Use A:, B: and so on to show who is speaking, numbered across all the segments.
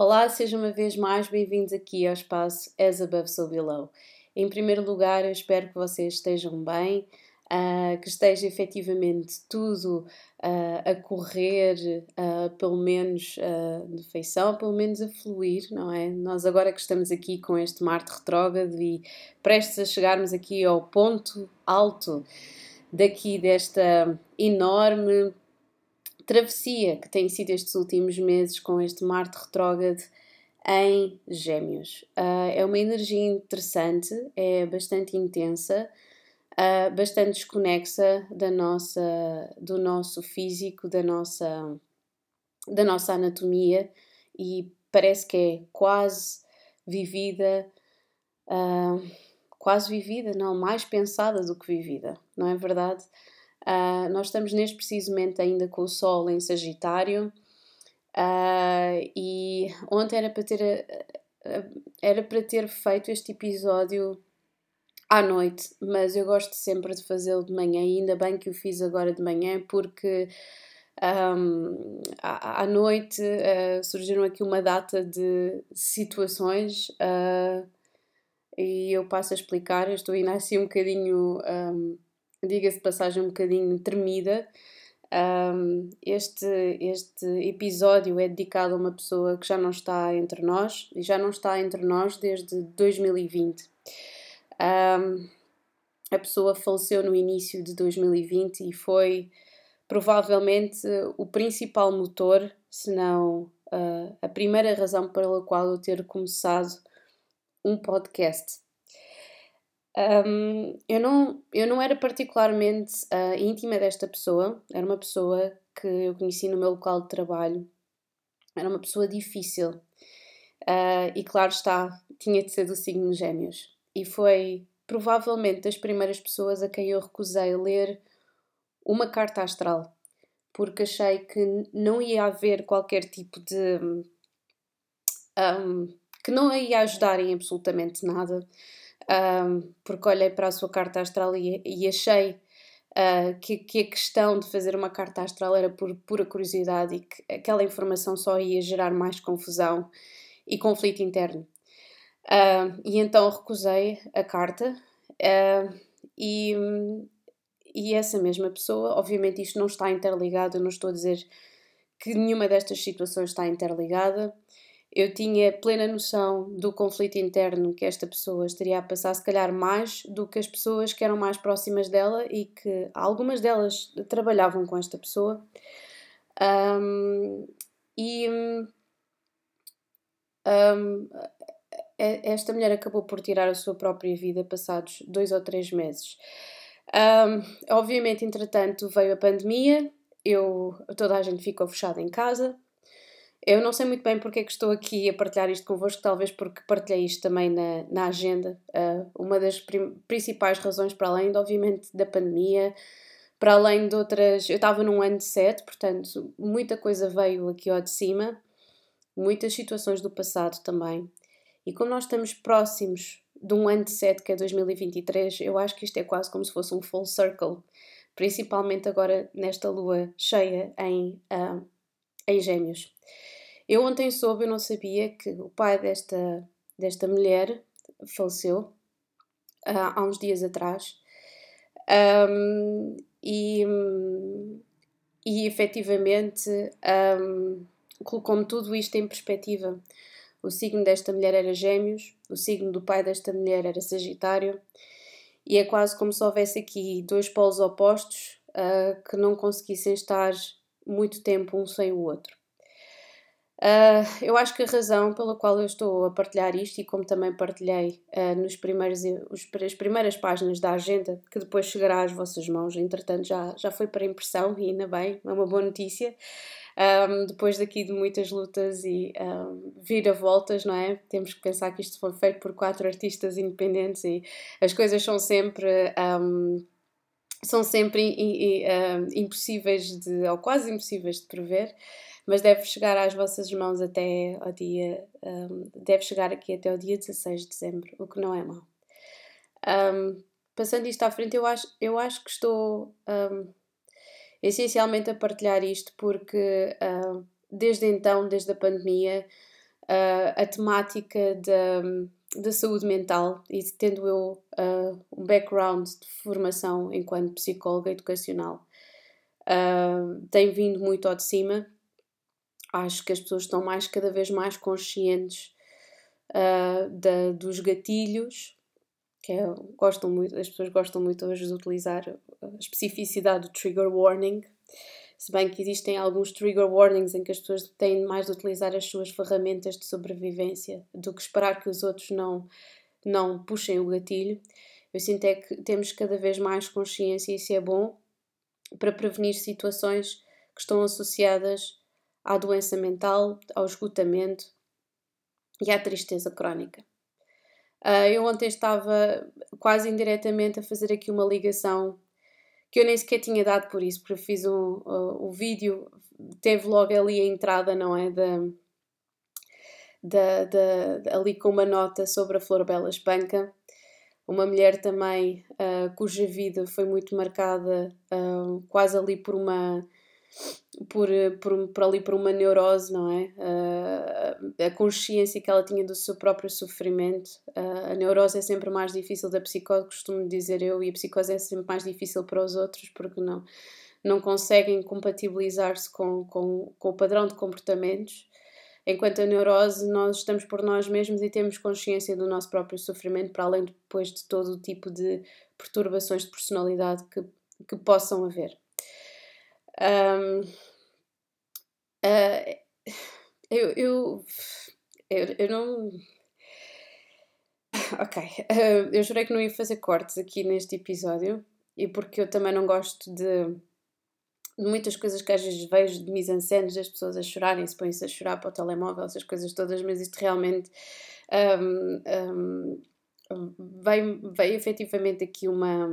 A: Olá, sejam uma vez mais bem-vindos aqui ao espaço As Above So Below. Em primeiro lugar, eu espero que vocês estejam bem, uh, que esteja efetivamente tudo uh, a correr, uh, pelo menos de feição, pelo menos a fluir, não é? Nós agora que estamos aqui com este Marte retrógrado e prestes a chegarmos aqui ao ponto alto daqui desta enorme travessia que tem sido estes últimos meses com este Marte retrógrado em Gêmeos. Uh, é uma energia interessante, é bastante intensa, uh, bastante desconexa da nossa, do nosso físico, da nossa, da nossa anatomia e parece que é quase vivida. Uh, quase vivida, não, mais pensada do que vivida, não é verdade? Uh, nós estamos neste preciso momento ainda com o Sol em Sagitário uh, e ontem era para ter era para ter feito este episódio à noite, mas eu gosto sempre de fazê-lo de manhã e ainda bem que o fiz agora de manhã porque um, à, à, noite uh, surgiram aqui uma data de situações e eu passo a explicar. Eu estou ainda assim um bocadinho um, diga-se passagem, um bocadinho tremida. Um, este, este episódio é dedicado a uma pessoa que já não está entre nós e já não está entre nós desde 2020. Um, a pessoa faleceu no início de 2020 e foi provavelmente o principal motor, se não uh, a primeira razão pela qual eu ter começado um podcast. Um, eu, não, eu não era particularmente uh, íntima desta pessoa, era uma pessoa que eu conheci no meu local de trabalho, era uma pessoa difícil uh, e, claro está, tinha de ser do signo Gêmeos. E foi provavelmente das primeiras pessoas a quem eu recusei ler uma carta astral, porque achei que não ia haver qualquer tipo de. Um, que não ia ajudar em absolutamente nada um, porque olhei para a sua carta astral e, e achei uh, que, que, a questão de fazer uma carta astral era por pura curiosidade e que aquela informação só ia gerar mais confusão e conflito interno. Uh, e então recusei a carta uh, e, e essa mesma pessoa, obviamente isto não está interligado, eu não estou a dizer que nenhuma destas situações está interligada, eu tinha plena noção do conflito interno que esta pessoa estaria a passar, se calhar mais do que as pessoas que eram mais próximas dela e que algumas delas trabalhavam com esta pessoa. Um, e um, esta mulher acabou por tirar a sua própria vida passados dois ou três meses. Um, obviamente, entretanto, veio a pandemia, eu, toda a gente ficou fechada em casa, eu não sei muito bem porque é que estou aqui a partilhar isto convosco, talvez porque partilhei isto também na, na agenda. Uh, uma das principais razões, para além, de, obviamente, da pandemia, para além de outras. Eu estava num ano de sete, portanto, muita coisa veio aqui ao de cima, muitas situações do passado também. E como nós estamos próximos de um ano de sete, que é 2023, eu acho que isto é quase como se fosse um full circle, principalmente agora nesta lua cheia em, uh, em Gêmeos. Eu ontem soube, eu não sabia, que o pai desta, desta mulher faleceu uh, há uns dias atrás. Um, e, e efetivamente um, colocou-me tudo isto em perspectiva. O signo desta mulher era Gêmeos, o signo do pai desta mulher era Sagitário, e é quase como se houvesse aqui dois polos opostos uh, que não conseguissem estar muito tempo um sem o outro. Uh, eu acho que a razão pela qual eu estou a partilhar isto, e como também partilhei uh, nos primeiros, os, as primeiras páginas da agenda, que depois chegará às vossas mãos, entretanto já, já foi para impressão, e ainda bem, é uma boa notícia. Um, depois daqui de muitas lutas e um, vira-voltas, não é? Temos que pensar que isto foi feito por quatro artistas independentes e as coisas são sempre. Um, são sempre impossíveis de, ou quase impossíveis de prever mas deve chegar às vossas mãos até ao dia, um, deve chegar aqui até o dia 16 de dezembro, o que não é mau. Um, passando isto à frente, eu acho, eu acho que estou um, essencialmente a partilhar isto porque desde então, desde a pandemia, uh, a temática da, da saúde mental e tendo eu uh, um background de formação enquanto psicóloga educacional, uh, tem vindo muito ao de cima. Acho que as pessoas estão mais cada vez mais conscientes uh, da, dos gatilhos, que é, gostam muito, as pessoas gostam muito hoje de utilizar a especificidade do trigger warning, se bem que existem alguns trigger warnings em que as pessoas têm mais de utilizar as suas ferramentas de sobrevivência do que esperar que os outros não, não puxem o gatilho. Eu sinto é que temos cada vez mais consciência e isso é bom para prevenir situações que estão associadas à doença mental, ao esgotamento e à tristeza crónica. Uh, eu ontem estava quase indiretamente a fazer aqui uma ligação que eu nem sequer tinha dado por isso, porque fiz um, uh, o vídeo, teve logo ali a entrada, não é? Da, da, ali com uma nota sobre a Flor Bela Espanca, uma mulher também uh, cuja vida foi muito marcada uh, quase ali por uma por, por, por ali por uma neurose, não é? Uh, a consciência que ela tinha do seu próprio sofrimento. Uh, a neurose é sempre mais difícil da psicose, costumo dizer eu, e a psicose é sempre mais difícil para os outros porque não, não conseguem compatibilizar-se com, com, com o padrão de comportamentos. Enquanto a neurose, nós estamos por nós mesmos e temos consciência do nosso próprio sofrimento, para além depois de todo o tipo de perturbações de personalidade que, que possam haver. Um, uh, eu, eu, eu, eu, não. Ok, uh, eu jurei que não ia fazer cortes aqui neste episódio e porque eu também não gosto de, muitas coisas que às vezes vejo de mise-en-scène das pessoas a chorarem, se põem-se a chorar para o telemóvel, essas coisas todas, mas isto realmente um, um, veio, veio efetivamente aqui uma.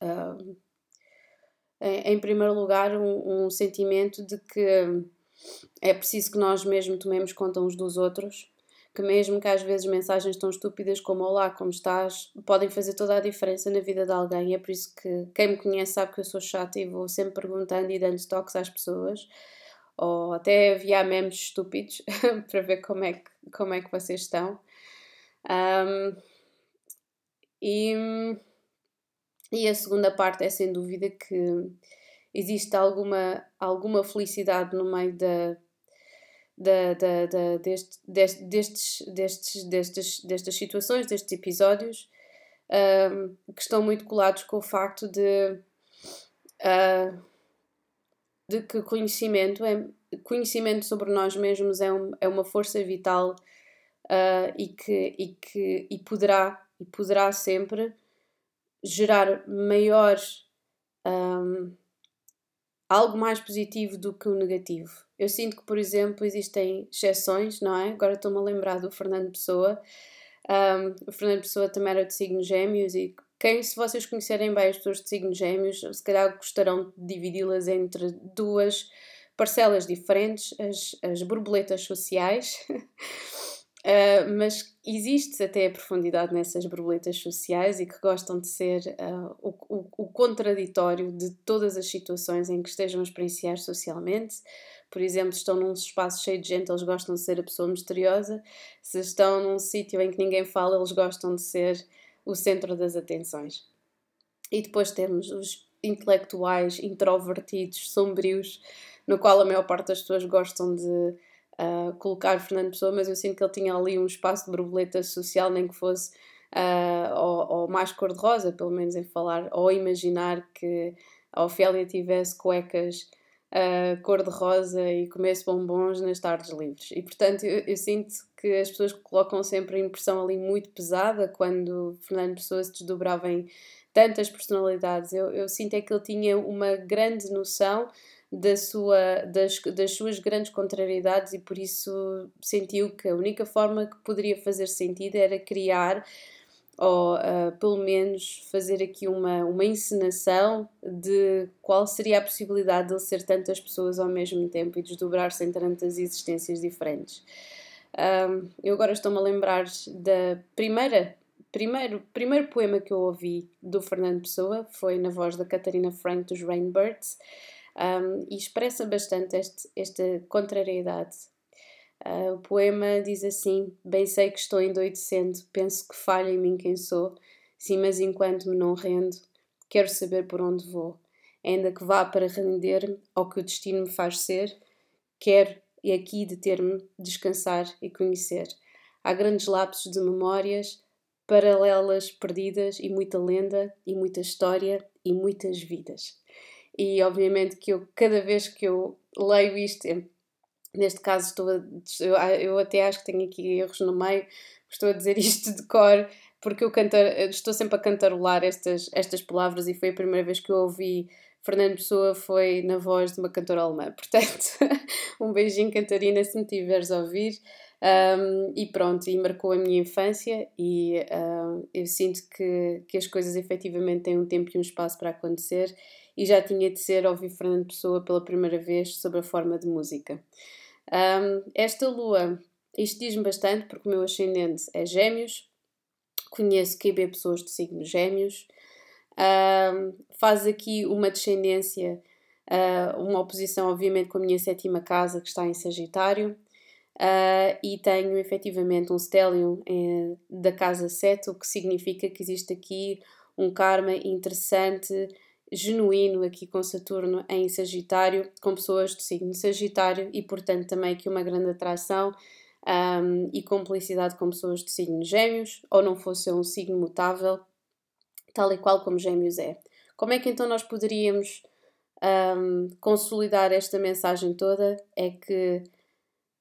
A: Um, em primeiro lugar, um, um, sentimento de que é preciso que nós mesmo tomemos conta uns dos outros, que mesmo que às vezes mensagens tão estúpidas como Olá, como estás, podem fazer toda a diferença na vida de alguém. É por isso que quem me conhece sabe que eu sou chata e vou sempre perguntando e dando toques às pessoas, ou até enviar memes estúpidos para ver como é que, como é que vocês estão. Um, e e a segunda parte é sem dúvida que existe alguma, alguma felicidade no meio da, da, da, da deste, deste, destes, destes, destes, destas situações, destes episódios, um, que estão muito colados com o facto de, uh, de que conhecimento, é, conhecimento sobre nós mesmos é, um, é uma força vital uh, e, que, e, que, e, poderá, e poderá sempre gerar maior um, algo mais positivo do que o negativo. Eu sinto que, por exemplo, existem exceções, não é? Agora estou-me a lembrar do Fernando Pessoa. Um, o Fernando Pessoa também era de signo gêmeos e quem, se vocês conhecerem bem as pessoas de signo gêmeos, se calhar gostarão de dividi-las entre duas parcelas diferentes, as, as borboletas sociais. Uh, mas existe até a profundidade nessas borboletas sociais e que gostam de ser uh, o, o, o, contraditório de todas as situações em que estejam a experienciar socialmente. Por exemplo, estão num espaço cheio de gente, eles gostam de ser a pessoa misteriosa. Se estão num sítio em que ninguém fala, eles gostam de ser o centro das atenções. E depois temos os intelectuais introvertidos, sombrios, no qual a maior parte das pessoas gostam de uh, colocar Fernando Pessoa, mas eu sinto que ele tinha ali um espaço de borboleta social, nem que fosse uh, ou, ou, mais cor-de-rosa, pelo menos em falar, ou imaginar que a Ofélia tivesse cuecas uh, cor-de-rosa e comesse bombons nas tardes livres. E portanto eu, eu, sinto que as pessoas colocam sempre a impressão ali muito pesada quando Fernando Pessoa se desdobrava em tantas personalidades. Eu, eu sinto é que ele tinha uma grande noção da sua, das, das suas grandes contrariedades e por isso sentiu que a única forma que poderia fazer sentido era criar ou uh, pelo menos fazer aqui uma, uma encenação de qual seria a possibilidade de ele ser tantas pessoas ao mesmo tempo e desdobrar-se em tantas existências diferentes. Um, eu agora estou-me a lembrar da primeira primeiro, primeiro poema que eu ouvi do Fernando Pessoa foi na voz da Catarina Frank dos Rainbirds um, e expressa bastante este, esta contrariedade. Uh, o poema diz assim: Bem sei que estou endoidecendo, penso que falha em mim quem sou, sim, mas enquanto me não rendo, quero saber por onde vou. Ainda que vá para render-me ao que o destino me faz ser, quero e aqui deter-me, descansar e conhecer. Há grandes lapsos de memórias, paralelas perdidas e muita lenda e muita história e muitas vidas. E obviamente que eu, cada vez que eu leio isto, neste caso estou a, eu, eu até acho que tenho aqui erros no meio, estou a dizer isto de cor, porque eu cantar, estou sempre a cantarolar estas, estas palavras e foi a primeira vez que eu ouvi Fernando Pessoa foi na voz de uma cantora alemã. Portanto, um beijinho, Cantarina, se me tiveres a ouvir. Um, e pronto, e marcou a minha infância e um, eu sinto que, que as coisas efetivamente têm um tempo e um espaço para acontecer e já tinha de ser ouvir Fernando Pessoa pela primeira vez sobre a forma de música. Um, esta lua, isto diz-me bastante porque o meu ascendente é gêmeos, conheço QB pessoas de signos gêmeos, faz aqui uma descendência, uh, uma oposição obviamente com a minha sétima casa que está em Sagitário, Uh, e tenho efetivamente um stellium eh, da casa 7, o que significa que existe aqui um karma interessante, genuíno aqui com Saturno em Sagitário, com pessoas de signo Sagitário e, portanto, também aqui uma grande atração um, e complicidade com pessoas de signo Gêmeos, ou não fosse um signo mutável, tal e qual como Gêmeos é. Como é que então nós poderíamos um, consolidar esta mensagem toda? É que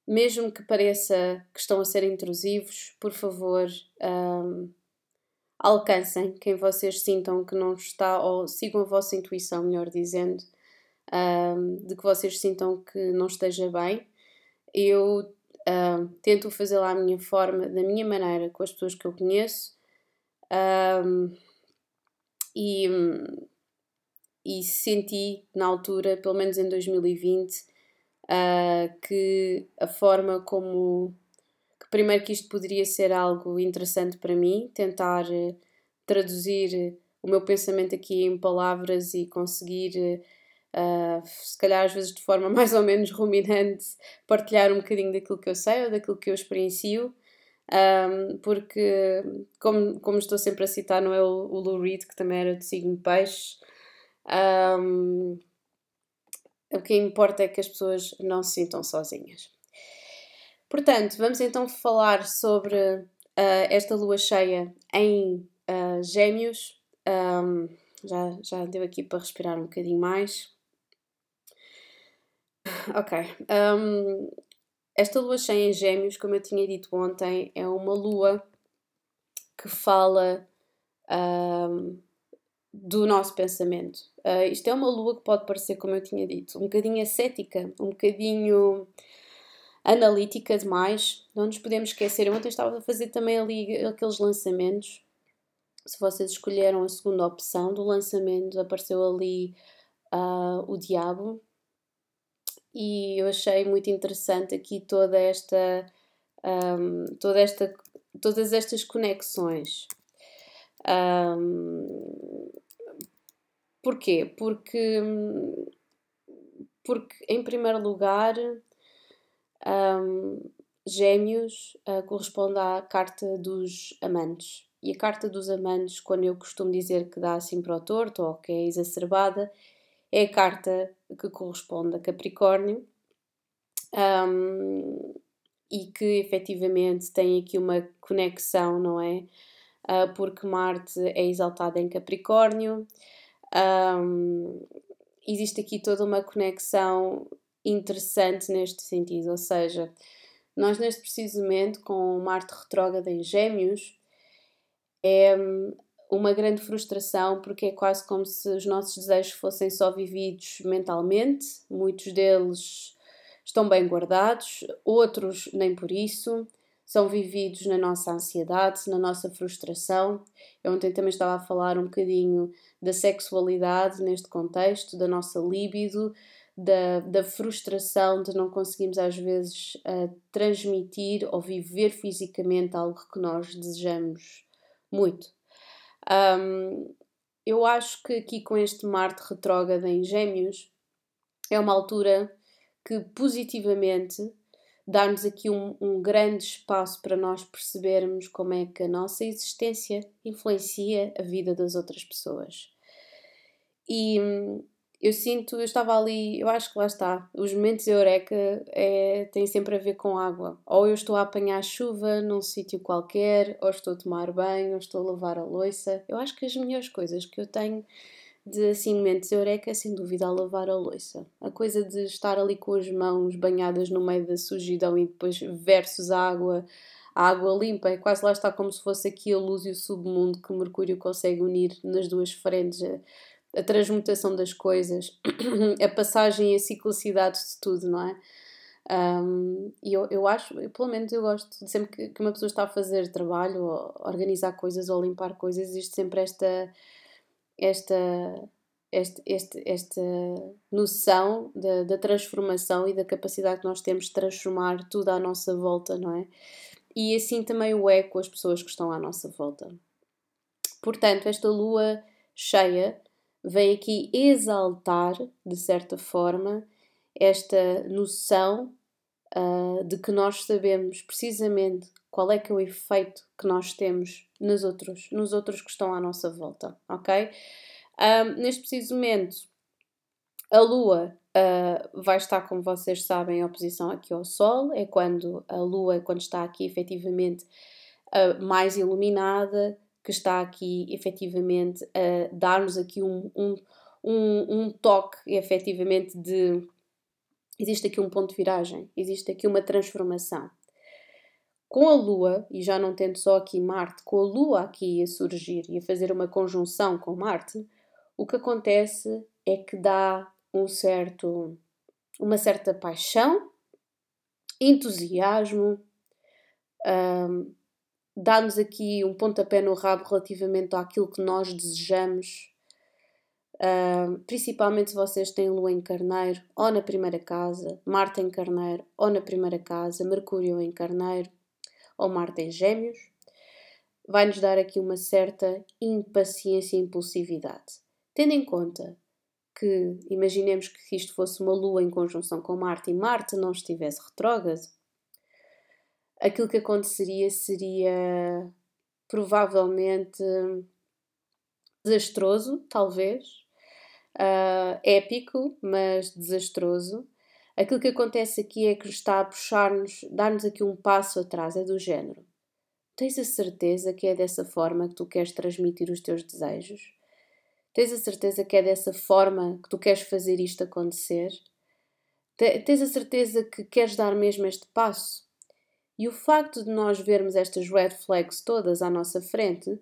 A: mesmo que pareça que estão a ser intrusivos, por favor, um, alcancem quem vocês sintam que não está, ou sigam a vossa intuição, melhor dizendo, de que vocês sintam que não esteja bem. Eu tento fazê-lo à minha forma, da minha maneira, com as pessoas que eu conheço. e, e senti na altura, pelo menos em 2020, uh, que a forma como primeiro que isto poderia ser algo interessante para mim, tentar uh, traduzir o meu pensamento aqui em palavras e conseguir uh, se calhar às vezes de forma mais ou menos ruminante partilhar um bocadinho daquilo que eu sei ou daquilo que eu experiencio um, porque como, como estou sempre a citar não é o, o Lou Reed que também era de signo peixe um, o que importa é que as pessoas não se sintam sozinhas. Portanto, vamos então falar sobre uh, esta lua cheia em uh, Gêmeos. Um, já, já deu aqui para respirar um bocadinho mais. Ok. Um, esta lua cheia em Gêmeos, como eu tinha dito ontem, é uma lua que fala um, do nosso pensamento. Uh, isto é uma lua que pode parecer, como eu tinha dito, um bocadinho ascética, um bocadinho analítica demais. Não nos podemos esquecer. Ontem estava a fazer também ali aqueles lançamentos. Se vocês escolheram a segunda opção do lançamento, apareceu ali uh, o Diabo. E eu achei muito interessante aqui toda esta, um, toda esta todas estas conexões. Um, Porquê? Porque, porque em primeiro lugar, um, Gêmeos uh, corresponde à carta dos amantes. E a carta dos amantes, quando eu costumo dizer que dá assim para o torto ou que é exacerbada, é a carta que corresponde a Capricórnio um, e que efetivamente tem aqui uma conexão, não é? Uh, porque Marte é exaltada em Capricórnio, um, existe aqui toda uma conexão interessante neste sentido, ou seja, nós neste preciso momento com Marte retrógrada em Gêmeos é uma grande frustração porque é quase como se os nossos desejos fossem só vividos mentalmente, muitos deles estão bem guardados, outros nem por isso são vividos na nossa ansiedade, na nossa frustração. Eu ontem também estava a falar um bocadinho da sexualidade neste contexto, da nossa libido, da, da frustração de não conseguirmos às vezes uh, transmitir ou viver fisicamente algo que nós desejamos muito. Um, eu acho que aqui com este Marte retrógrado em Gêmeos é uma altura que positivamente dar-nos aqui um, um, grande espaço para nós percebermos como é que a nossa existência influencia a vida das outras pessoas. E eu sinto, eu estava ali, eu acho que lá está, os momentos eureka é, têm sempre a ver com água. Ou eu estou a apanhar chuva num sítio qualquer, ou estou a tomar banho, ou estou a lavar a louça. Eu acho que as melhores coisas que eu tenho de assim momentos eureka é sem dúvida a lavar a louça. A coisa de estar ali com as mãos banhadas no meio da sujidão e depois versus a água, a água limpa, é quase lá está como se fosse aqui a luz e o submundo que Mercúrio consegue unir nas duas frentes a transmutação das coisas, a passagem e a ciclicidade de tudo, não é? Um, e eu, eu acho, eu, pelo menos eu gosto, de sempre que, uma pessoa está a fazer trabalho, ou organizar coisas ou limpar coisas, existe sempre esta, esta, este, este, esta noção da, da transformação e da capacidade que nós temos de transformar tudo à nossa volta, não é? E assim também o é com as pessoas que estão à nossa volta. Portanto, esta lua cheia vem aqui exaltar, de certa forma, esta noção uh, de que nós sabemos precisamente qual é que é o efeito que nós temos nos outros, nos outros que estão à nossa volta, ok? Um, neste preciso momento, a Lua uh, vai estar, como vocês sabem, em oposição aqui ao Sol, é quando a Lua, quando está aqui efetivamente uh, mais iluminada, que está aqui efetivamente a dar-nos aqui um, um, um, um toque efetivamente de existe aqui um ponto de viragem, existe aqui uma transformação. Com a Lua, e já não tendo só aqui Marte, com a Lua aqui a surgir e a fazer uma conjunção com Marte, o que acontece é que dá um certo, uma certa paixão, entusiasmo, um, dá-nos aqui um pontapé no rabo relativamente àquilo que nós desejamos, uh, principalmente se vocês têm Lua em Carneiro ou na primeira casa, Marte em Carneiro ou na primeira casa, Mercúrio em Carneiro ou Marte em Gêmeos, vai-nos dar aqui uma certa impaciência e impulsividade. Tendo em conta que, imaginemos que isto fosse uma Lua em conjunção com Marte e Marte não estivesse retrógrado, aquilo que aconteceria seria provavelmente desastroso, talvez, uh, épico, mas desastroso. Aquilo que acontece aqui é que está a puxar-nos, dar-nos aqui um passo atrás, é do género. Tens a certeza que é dessa forma que tu queres transmitir os teus desejos? Tens a certeza que é dessa forma que tu queres fazer isto acontecer? Tens a certeza que queres dar mesmo este passo? E o facto de nós vermos estas red flags todas à nossa frente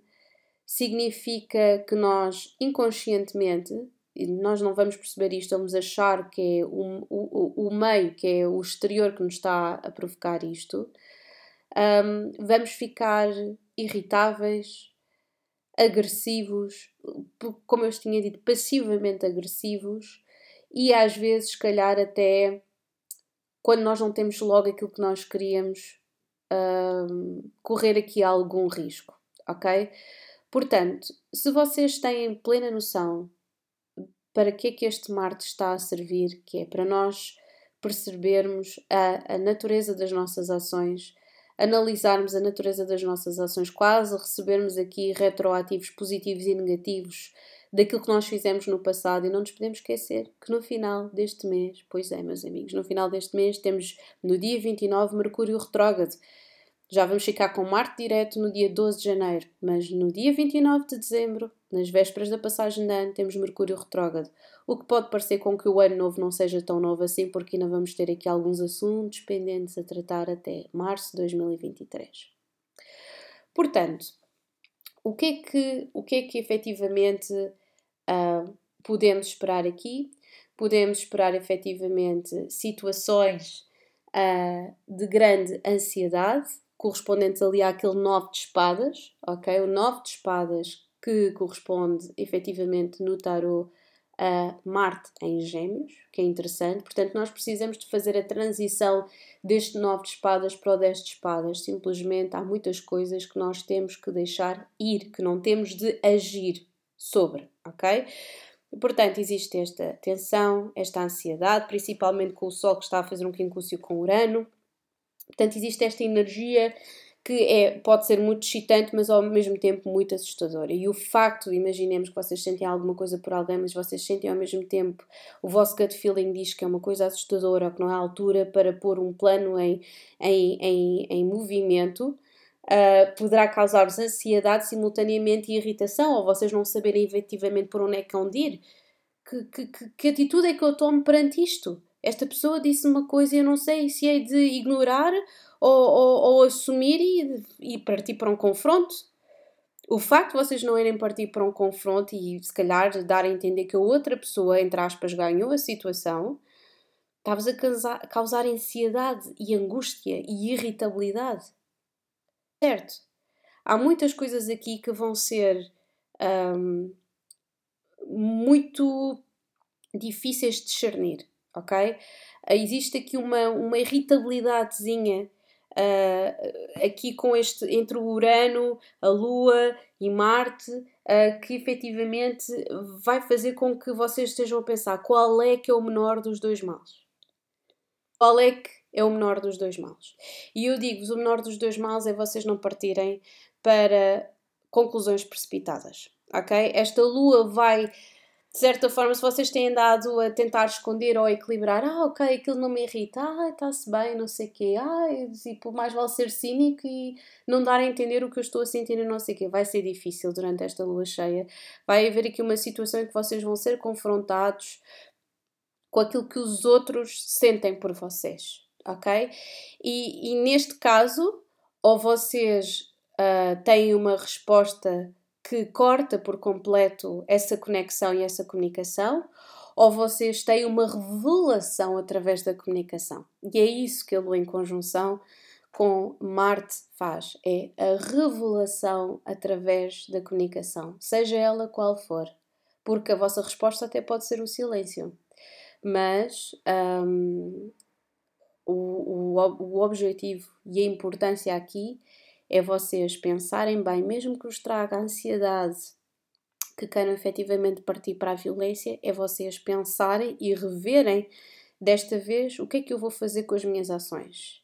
A: significa que nós inconscientemente, e nós não vamos perceber isto, vamos achar que é o, o, o meio, que é o exterior que nos está a provocar isto, um, vamos ficar irritáveis, agressivos, como eu tinha dito, passivamente agressivos e às vezes, se calhar, até quando nós não temos logo aquilo que nós queríamos, correr aqui algum risco, ok? Portanto, se vocês têm plena noção para que é que este Marte está a servir, que é para nós percebermos a, a natureza das nossas ações, analisarmos a natureza das nossas ações, quase recebermos aqui retroativos positivos e negativos daquilo que nós fizemos no passado e não nos podemos esquecer que no final deste mês, pois é, meus amigos, no final deste mês temos no dia 29 Mercúrio retrógrado. Já vamos ficar com Marte direto no dia 12 de janeiro, mas no dia 29 de dezembro, nas vésperas da passagem de ano, temos Mercúrio retrógrado, o que pode parecer com que o ano novo não seja tão novo assim, porque ainda vamos ter aqui alguns assuntos pendentes a tratar até março de 2023. Portanto, o que é que, o que, é que efetivamente podemos esperar aqui? Podemos esperar efetivamente situações uh, de grande ansiedade, correspondentes ali àquele 9 de espadas, ok? O 9 de espadas que corresponde efetivamente no tarot a Marte em Gêmeos, que é interessante. Portanto, nós precisamos de fazer a transição deste 9 de espadas para o 10 de espadas. Simplesmente há muitas coisas que nós temos que deixar ir, que não temos de agir sobre, ok? Portanto, existe esta tensão, esta ansiedade, principalmente com o Sol que está a fazer um quincúcio com Urano Portanto, existe esta energia que é, pode ser muito excitante, mas ao mesmo tempo muito assustadora. E o facto, imaginemos que vocês sentem alguma coisa por alguém, mas vocês sentem ao mesmo tempo, o vosso gut feeling diz que é uma coisa assustadora ou que não há altura para pôr um plano em, em, em, em movimento, uh, poderá causar-vos ansiedade simultaneamente e irritação, ou vocês não saberem efetivamente por onde é que hão de ir. Que, que, que, que atitude é que eu tomo perante isto? Esta pessoa disse uma coisa e eu não sei se é de ignorar ou, ou, ou assumir e, e partir para um confronto. O facto de vocês não irem partir para um confronto e se calhar dar a entender que a outra pessoa, entre aspas, ganhou a situação, está-vos a causar, causar ansiedade e angústia e irritabilidade. Certo? Há muitas coisas aqui que vão ser um, muito difíceis de discernir, ok? Existe aqui uma, uma irritabilidadezinha uh, aqui com este entre o Urano, a Lua e Marte, uh, que efetivamente vai fazer com que vocês estejam a pensar qual é que é o menor dos dois males. Qual é que é o menor dos dois males? E eu digo-vos, o menor dos dois males é vocês não partirem para conclusões precipitadas, ok? Esta Lua vai de certa forma, se vocês têm andado a tentar esconder ou equilibrar, ah, ok, aquilo não me irrita, ah, está-se bem, não sei o quê, ah, tipo, mais vale ser cínico e não dar a entender o que eu estou a sentir e não sei o quê. Vai ser difícil durante esta lua cheia. Vai haver aqui uma situação em que vocês vão ser confrontados com aquilo que os outros sentem por vocês, ok? E, e neste caso, ou vocês uh, têm uma resposta que corta por completo essa conexão e essa comunicação, ou vocês têm uma revelação através da comunicação. E é isso que a Lua em conjunção com Marte faz, é a revelação através da comunicação, seja ela qual for, porque a vossa resposta até pode ser o silêncio, mas um, o, o, o objetivo e a importância aqui é vocês pensarem bem, mesmo que vos traga ansiedade, que queiram efetivamente partir para a violência, é vocês pensarem e reverem desta vez o que é que eu vou fazer com as minhas ações.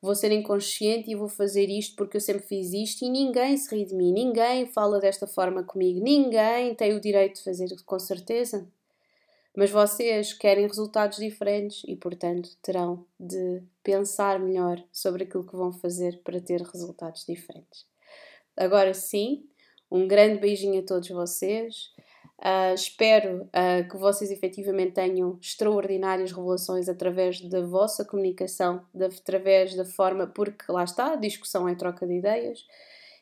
A: Vou ser inconsciente e vou fazer isto porque eu sempre fiz isto e ninguém se ri de mim, ninguém fala desta forma comigo, ninguém tem o direito de fazer com certeza. Mas vocês querem resultados diferentes e, portanto, terão de pensar melhor sobre aquilo que vão fazer para ter resultados diferentes. Agora sim, um grande beijinho a todos vocês. Uh, espero uh, que vocês efetivamente tenham extraordinárias revelações através da vossa comunicação, de, através da forma, porque lá está, a discussão é troca de ideias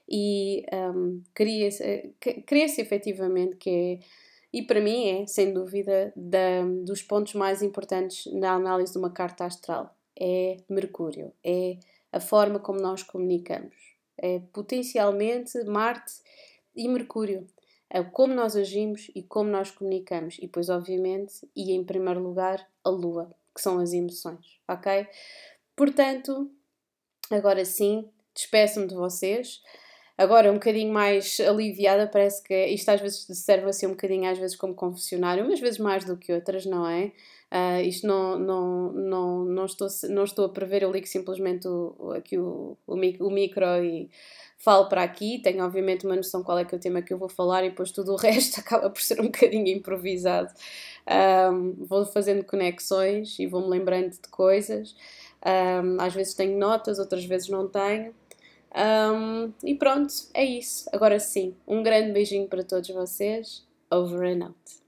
A: e um, cria-se cria efetivamente que é e para mim é, sem dúvida, da, dos pontos mais importantes na análise de uma carta astral. É Mercúrio, é a forma como nós comunicamos. É potencialmente Marte e Mercúrio. É como nós agimos e como nós comunicamos. E depois, obviamente, e em primeiro lugar, a Lua, que são as emoções, ok? Portanto, agora sim, despeço-me de vocês. Agora, um bocadinho mais aliviada, parece que isto às vezes serve assim um bocadinho, às vezes, como confessionário, umas vezes mais do que outras, não é? Uh, isto não, não, não, não, estou, não estou a prever, eu ligo simplesmente o, aqui o, o, o micro e falo para aqui. Tenho, obviamente, uma noção qual é que é o tema que eu vou falar e depois tudo o resto acaba por ser um bocadinho improvisado. Um, vou fazendo conexões e vou-me lembrando de coisas. Um, às vezes tenho notas, outras vezes não tenho. Um, e pronto, é isso. Agora sim, um grande beijinho para todos vocês. Over and out.